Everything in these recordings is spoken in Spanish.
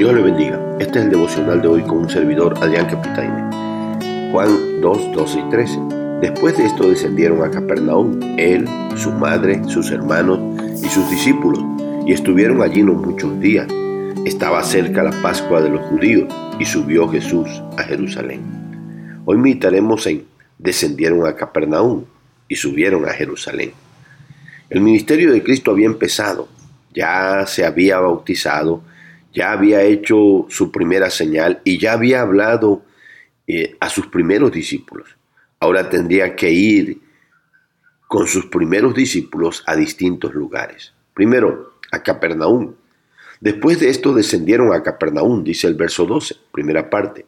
Dios le bendiga. Este es el devocional de hoy con un servidor, Adrián Capitaine. Juan 2, 12 y 13. Después de esto descendieron a Capernaum, él, su madre, sus hermanos y sus discípulos, y estuvieron allí no muchos días. Estaba cerca la Pascua de los judíos, y subió Jesús a Jerusalén. Hoy meditaremos en descendieron a Capernaum y subieron a Jerusalén. El ministerio de Cristo había empezado, ya se había bautizado, ya había hecho su primera señal y ya había hablado eh, a sus primeros discípulos. Ahora tendría que ir con sus primeros discípulos a distintos lugares. Primero, a Capernaum. Después de esto descendieron a Capernaum, dice el verso 12, primera parte.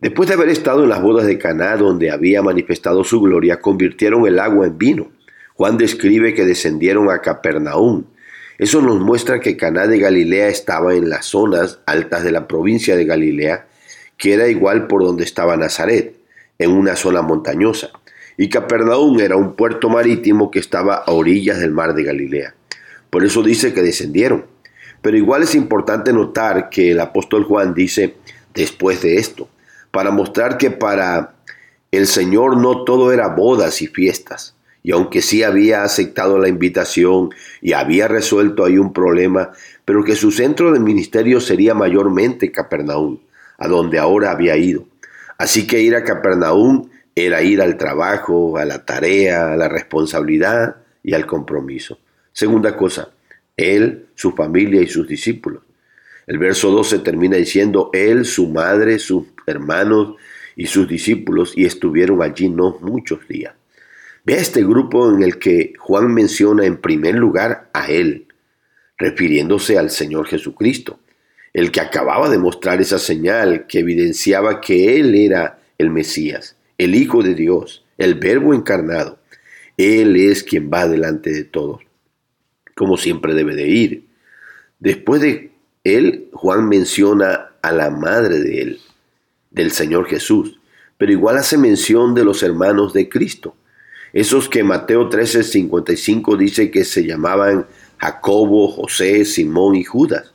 Después de haber estado en las bodas de Caná, donde había manifestado su gloria, convirtieron el agua en vino. Juan describe que descendieron a Capernaum. Eso nos muestra que Caná de Galilea estaba en las zonas altas de la provincia de Galilea, que era igual por donde estaba Nazaret, en una zona montañosa. Y Capernaum era un puerto marítimo que estaba a orillas del mar de Galilea. Por eso dice que descendieron. Pero igual es importante notar que el apóstol Juan dice después de esto, para mostrar que para el Señor no todo era bodas y fiestas y aunque sí había aceptado la invitación y había resuelto ahí un problema, pero que su centro de ministerio sería mayormente Capernaum, a donde ahora había ido. Así que ir a Capernaum era ir al trabajo, a la tarea, a la responsabilidad y al compromiso. Segunda cosa, él, su familia y sus discípulos. El verso 12 termina diciendo, él, su madre, sus hermanos y sus discípulos, y estuvieron allí no muchos días. Ve este grupo en el que Juan menciona en primer lugar a Él, refiriéndose al Señor Jesucristo, el que acababa de mostrar esa señal que evidenciaba que Él era el Mesías, el Hijo de Dios, el Verbo encarnado. Él es quien va delante de todos, como siempre debe de ir. Después de Él, Juan menciona a la madre de Él, del Señor Jesús, pero igual hace mención de los hermanos de Cristo esos que Mateo 13:55 dice que se llamaban Jacobo, José, Simón y Judas.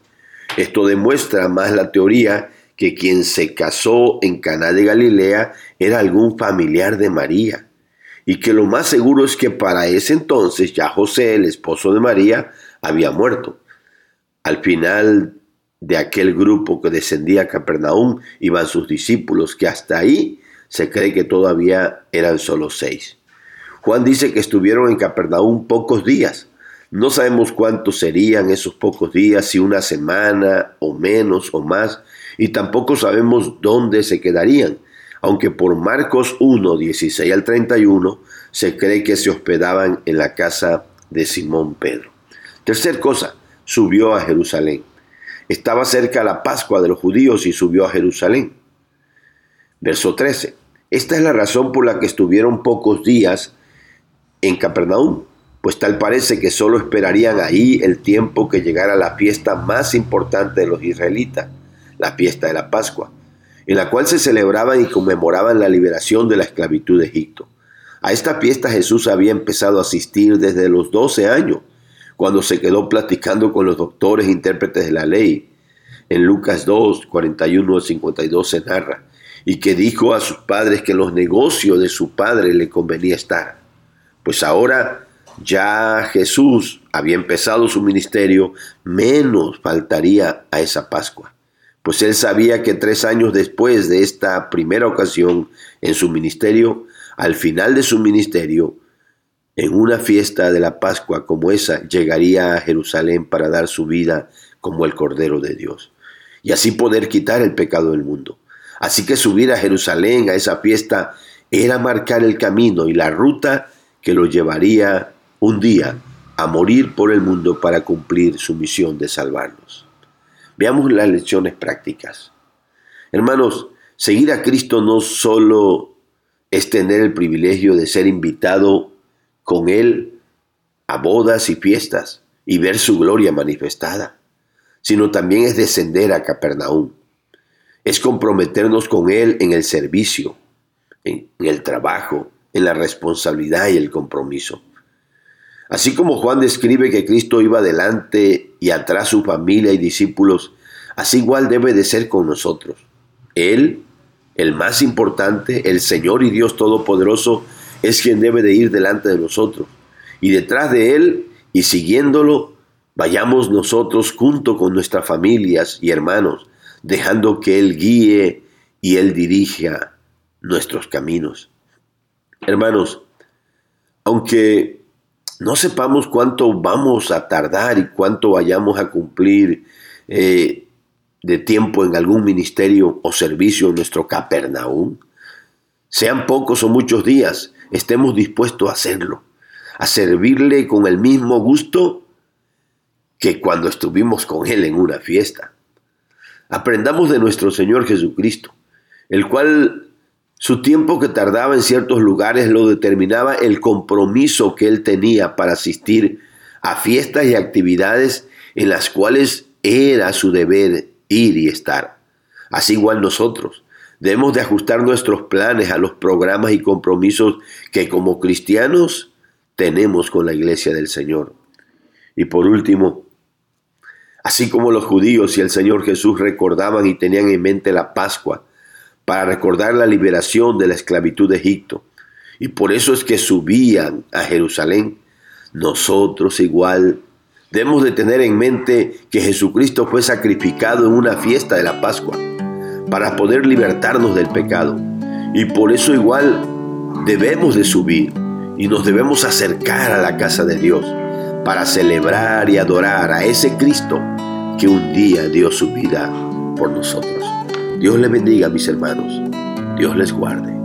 Esto demuestra más la teoría que quien se casó en Caná de Galilea era algún familiar de María y que lo más seguro es que para ese entonces ya José, el esposo de María, había muerto. Al final de aquel grupo que descendía a Capernaum iban sus discípulos, que hasta ahí se cree que todavía eran solo seis. Juan dice que estuvieron en Capernaum pocos días. No sabemos cuántos serían esos pocos días, si una semana o menos o más, y tampoco sabemos dónde se quedarían, aunque por Marcos 1, 16 al 31 se cree que se hospedaban en la casa de Simón Pedro. Tercer cosa, subió a Jerusalén. Estaba cerca la Pascua de los judíos y subió a Jerusalén. Verso 13. Esta es la razón por la que estuvieron pocos días en Capernaum, pues tal parece que solo esperarían ahí el tiempo que llegara la fiesta más importante de los israelitas, la fiesta de la Pascua, en la cual se celebraban y conmemoraban la liberación de la esclavitud de Egipto. A esta fiesta Jesús había empezado a asistir desde los 12 años, cuando se quedó platicando con los doctores intérpretes de la ley. En Lucas 2, 41 al 52 se narra, y que dijo a sus padres que los negocios de su padre le convenía estar. Pues ahora ya Jesús había empezado su ministerio, menos faltaría a esa Pascua. Pues él sabía que tres años después de esta primera ocasión en su ministerio, al final de su ministerio, en una fiesta de la Pascua como esa, llegaría a Jerusalén para dar su vida como el Cordero de Dios y así poder quitar el pecado del mundo. Así que subir a Jerusalén a esa fiesta era marcar el camino y la ruta que lo llevaría un día a morir por el mundo para cumplir su misión de salvarnos. Veamos las lecciones prácticas. Hermanos, seguir a Cristo no solo es tener el privilegio de ser invitado con Él a bodas y fiestas y ver su gloria manifestada, sino también es descender a Capernaum. Es comprometernos con Él en el servicio, en, el trabajo, en la responsabilidad y el compromiso. Así como Juan describe que Cristo iba delante y atrás su familia y discípulos, así igual debe de ser con nosotros. Él, el más importante, el Señor y Dios Todopoderoso, es quien debe de ir delante de nosotros. Y detrás de Él y siguiéndolo, vayamos nosotros junto con nuestras familias y hermanos, dejando que Él guíe y Él dirija nuestros caminos. Hermanos, aunque no sepamos cuánto vamos a tardar y cuánto vayamos a cumplir eh, de tiempo en algún ministerio o servicio en nuestro Capernaum, sean pocos o muchos días, estemos dispuestos a hacerlo, a servirle con el mismo gusto que cuando estuvimos con Él en una fiesta. Aprendamos de nuestro Señor Jesucristo, el cual su tiempo que tardaba en ciertos lugares lo determinaba el compromiso que él tenía para asistir a fiestas y actividades en las cuales era su deber ir y estar. Así igual nosotros. Debemos de ajustar nuestros planes a los programas y compromisos que como cristianos tenemos con la iglesia del Señor. Y por último, así como los judíos y el Señor Jesús recordaban y tenían en mente la Pascua para recordar la liberación de la esclavitud de Egipto, y por eso es que subían a Jerusalén, nosotros igual Debemos de tener en mente que Jesucristo fue sacrificado en una fiesta de la Pascua para poder libertarnos del pecado. Y por eso igual debemos de subir y nos debemos acercar a la casa de Dios para celebrar y adorar a ese Cristo que un día dio su vida por nosotros. Dios les bendiga, mis hermanos. Dios les guarde.